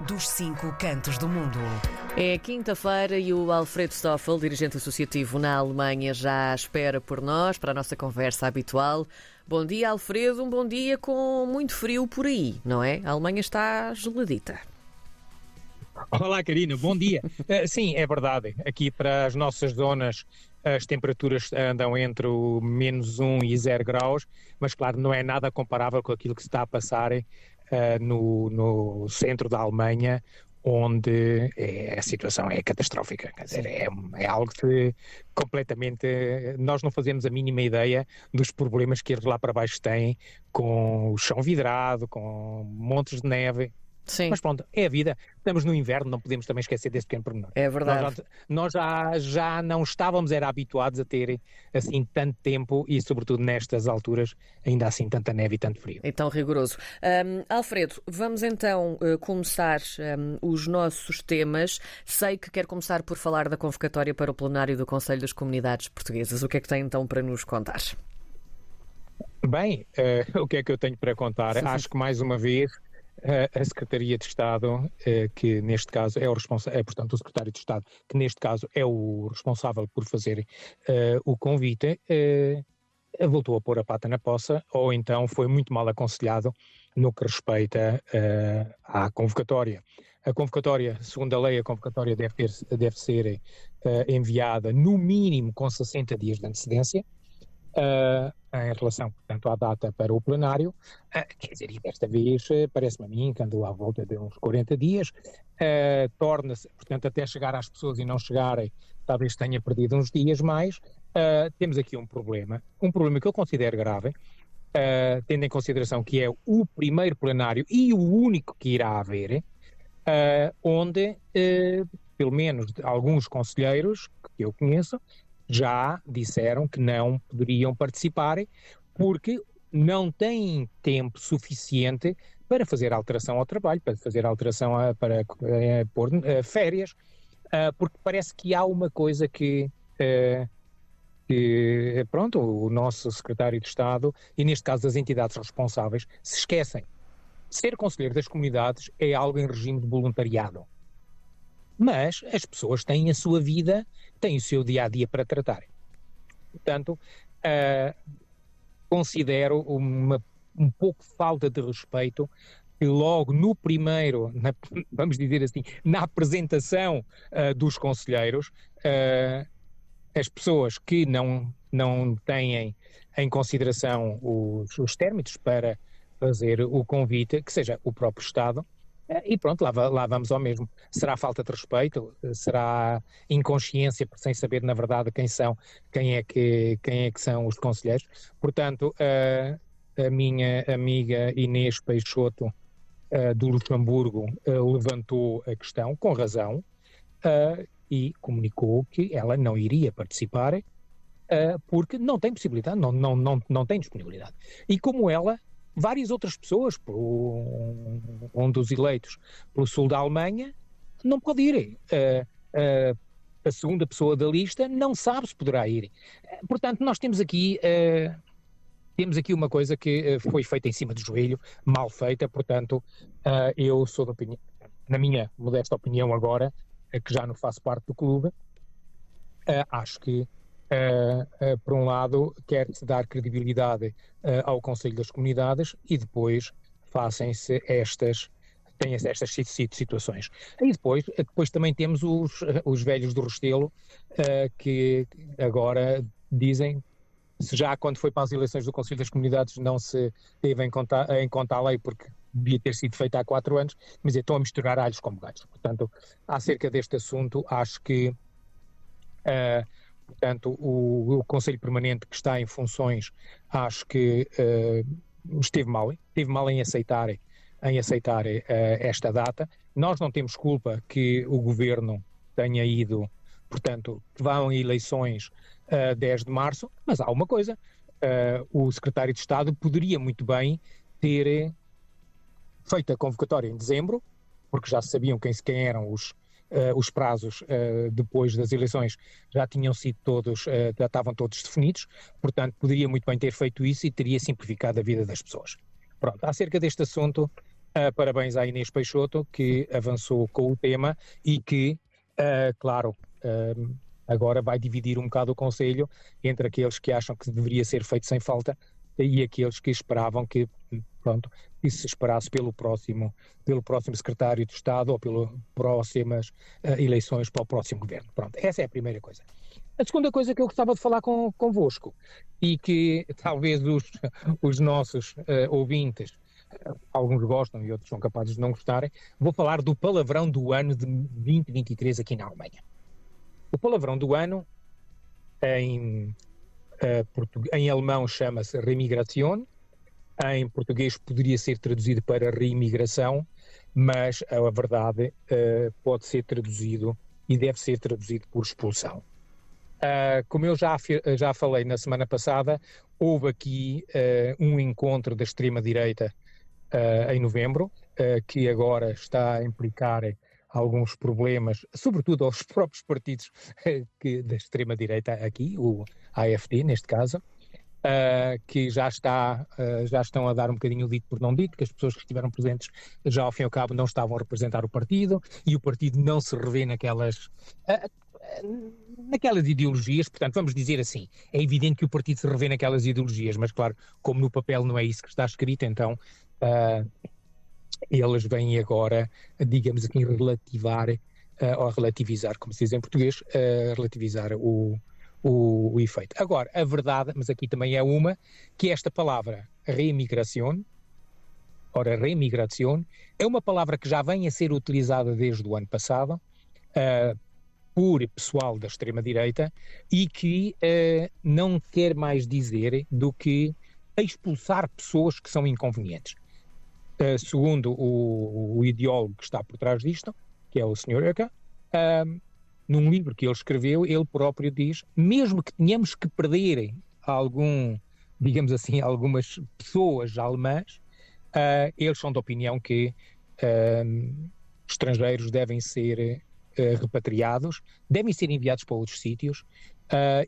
dos cinco cantos do mundo. É quinta-feira e o Alfredo Stoffel, dirigente associativo na Alemanha, já espera por nós para a nossa conversa habitual. Bom dia, Alfredo. Um bom dia com muito frio por aí, não é? A Alemanha está geladita. Olá, Karina, bom dia. Uh, sim, é verdade. Aqui para as nossas zonas as temperaturas andam entre o menos 1 e 0 graus, mas claro, não é nada comparável com aquilo que se está a passar uh, no, no centro da Alemanha, onde é, a situação é catastrófica. Quer dizer, é, é, algo que completamente. Nós não fazemos a mínima ideia dos problemas que eles lá para baixo têm com o chão vidrado, com montes de neve. Sim. Mas pronto, é a vida. Estamos no inverno, não podemos também esquecer desse pequeno pormenor. É verdade. Nós, já, nós já, já não estávamos era habituados a ter assim tanto tempo e, sobretudo nestas alturas, ainda assim tanta neve e tanto frio. Então rigoroso. Um, Alfredo, vamos então uh, começar um, os nossos temas. Sei que quer começar por falar da convocatória para o plenário do Conselho das Comunidades Portuguesas. O que é que tem então para nos contar? Bem, uh, o que é que eu tenho para contar? Acho que mais uma vez a Secretaria de Estado, eh, que neste caso é o responsável, é, portanto, o Secretário de Estado, que neste caso é o responsável por fazer uh, o convite, uh, voltou a pôr a pata na poça, ou então foi muito mal aconselhado no que respeita uh, à convocatória. A convocatória, segundo a lei, a convocatória deve, deve ser enviada no mínimo com 60 dias de antecedência, uh, em relação, portanto, à data para o plenário. Uh, quer dizer, e desta vez, uh, parece-me a mim que andou à volta de uns 40 dias, torna-se, portanto, até chegar às pessoas e não chegarem, talvez tenha perdido uns dias mais. temos aqui um problema, um problema que eu considero grave, tendo em consideração que é o primeiro plenário e o único que irá haver, onde, pelo menos alguns conselheiros que eu conheço, já disseram que não poderiam participar porque não têm tempo suficiente para fazer alteração ao trabalho, para fazer alteração a, para uh, pôr uh, férias, uh, porque parece que há uma coisa que, que, pronto, o nosso secretário de Estado, e neste caso as entidades responsáveis, se esquecem. Ser conselheiro das comunidades é algo em regime de voluntariado. Mas as pessoas têm a sua vida, têm o seu dia a dia para tratar. Portanto, uh, considero uma, um pouco falta de respeito que logo no primeiro, na, vamos dizer assim, na apresentação uh, dos conselheiros, uh, as pessoas que não, não têm em consideração os, os términos para fazer o convite, que seja o próprio Estado, e pronto, lá, lá, vamos ao mesmo. Será falta de respeito? Será inconsciência sem saber na verdade quem são, quem é que, quem é que são os conselheiros? Portanto, a, a minha amiga Inês Peixoto do Luxemburgo levantou a questão, com razão, e comunicou que ela não iria participar porque não tem possibilidade, não, não, não, não tem disponibilidade. E como ela, várias outras pessoas, um dos eleitos pelo sul da Alemanha, não pode ir. Uh, uh, a segunda pessoa da lista não sabe se poderá ir. Portanto, nós temos aqui, temos aqui uma coisa que foi feita em cima do joelho, mal feita, portanto, eu sou da opinião, na minha modesta opinião agora, que já não faço parte do clube, acho que Uh, uh, por um lado, quer-se dar credibilidade uh, ao Conselho das Comunidades e depois façam-se estas têm estas situações. E depois, depois também temos os, os velhos do Restelo que agora dizem se já quando foi para as eleições do Conselho das Comunidades não se teve em conta, em conta a lei porque devia ter sido feita há quatro anos, mas estão a misturar alhos com bugalhos. Portanto, acerca deste assunto, acho que Portanto, o, o, Conselho Permanente que está em funções, acho que uh, esteve mal, esteve mal em aceitar, em aceitar uh, esta data. Nós não temos culpa que o Governo tenha ido, portanto, vão eleições uh, eh, 10 de março, mas há uma coisa, uh, o Secretário de Estado poderia muito bem ter feito a convocatória em dezembro, porque já sabiam quem, quem eram os, Uh, os prazos uh, depois das eleições já tinham sido todos, uh, já estavam todos definidos, portanto poderia muito bem ter feito isso e teria simplificado a vida das pessoas. Pronto, acerca deste assunto parabéns à Inês Peixoto, que avançou com o tema e que, claro, agora vai dividir um bocado o Conselho entre aqueles que acham que deveria ser feito sem falta e aqueles que esperavam que, pronto, que se esperasse pelo próximo, pelo próximo secretário de Estado ou pelas próximas eleições para o próximo governo. Pronto, essa é a primeira coisa. A segunda coisa que eu gostava de falar com, convosco e que talvez os, os nossos ouvintes alguns gostam e outros são capazes de não gostarem, vou falar do palavrão do ano de 2023 aqui na Alemanha. O palavrão do ano em, uh, em alemão chama-se remigration, em português poderia ser traduzido para reimigração, mas a verdade uh, pode ser traduzido e deve ser traduzido por expulsão. Uh, como eu já, já falei na semana passada, houve aqui uh, um encontro da extrema-direita uh, em novembro, que agora está a implicar alguns problemas, sobretudo aos próprios partidos eh, que, da extrema-direita aqui, o AFD neste caso, uh, que já, está, já estão a dar um bocadinho dito por não dito, que as pessoas que estiveram presentes já ao fim e ao cabo não estavam a representar o partido e o partido não se revê naquelas naquelas ideologias, portanto, vamos dizer assim, é evidente que o partido se revê naquelas ideologias, mas claro, como no papel não é isso que está escrito, então uh, eles vêm agora, digamos aqui, relativar, uh, ou relativizar, como se diz em português, uh, relativizar o, o, o, efeito. Agora, a verdade, mas aqui também é uma, que esta palavra reimigração, ora, reimigração, é uma palavra que já vem a ser utilizada desde o ano passado, uh, por pessoal da extrema-direita e que uh, não quer mais dizer do que expulsar pessoas que são inconvenientes. Uh, segundo o, o, ideólogo que está por trás disto, que é o Sr. Eca, uh, num livro que ele escreveu, ele próprio diz: mesmo que tenhamos que perder algum, digamos assim, algumas pessoas alemãs, uh, eles são da opinião que estrangeiros devem ser repatriados, devem ser enviados para outros sítios.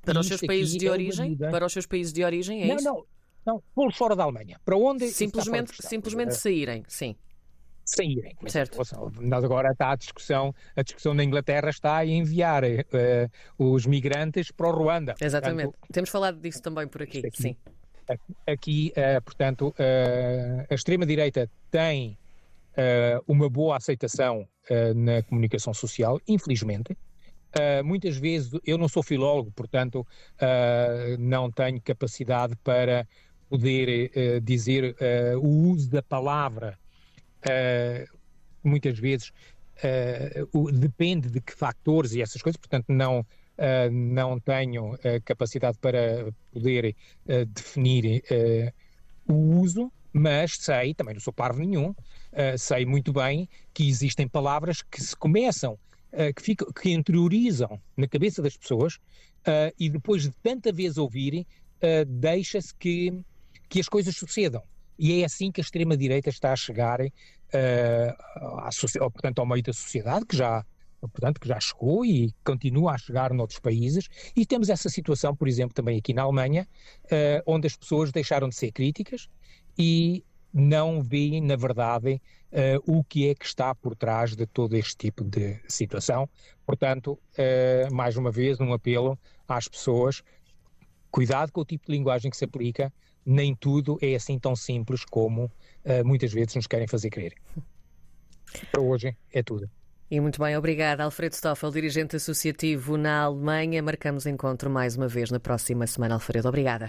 para os seus países de é origem? Para os seus países de origem, é não, isso? Não, não, pô fora da Alemanha. Para onde? Simplesmente, simplesmente saírem, sim. Saírem. Certo. Nós agora está a discussão, a discussão na Inglaterra está a enviar uh, os migrantes para o Ruanda. Exatamente. Portanto, Temos falado disso também por aqui, aqui sim. Aqui, uh, portanto, uh, a extrema-direita tem uma boa aceitação na comunicação social, infelizmente. Muitas vezes eu não sou filólogo, portanto não tenho capacidade para poder dizer o uso da palavra, muitas vezes o, depende de que factores e essas coisas, portanto não, não tenho capacidade para poder definir o uso, mas sei, também não sou parvo nenhum, sei muito bem que existem palavras que se começam, que, ficam, que interiorizam na cabeça das pessoas e depois de tanta vez ouvirem, deixa-se que que as coisas sucedam. E é assim que a extrema-direita está a chegar, uh, à, portanto, ao meio da sociedade, que já, portanto, que já chegou e continua a chegar noutros países. E temos essa situação, por exemplo, também aqui na Alemanha, uh, onde as pessoas deixaram de ser críticas e não veem, na verdade, uh, o que é que está por trás de todo este tipo de situação. Portanto, mais uma vez, um apelo às pessoas: cuidado com o tipo de linguagem que se aplica nem tudo é assim tão simples como uh, muitas vezes nos querem fazer crer. Para hoje é tudo. E muito bem, obrigada. Alfredo Stoffel, dirigente associativo na Alemanha. Marcamos encontro mais uma vez na próxima semana, Alfredo. Obrigada.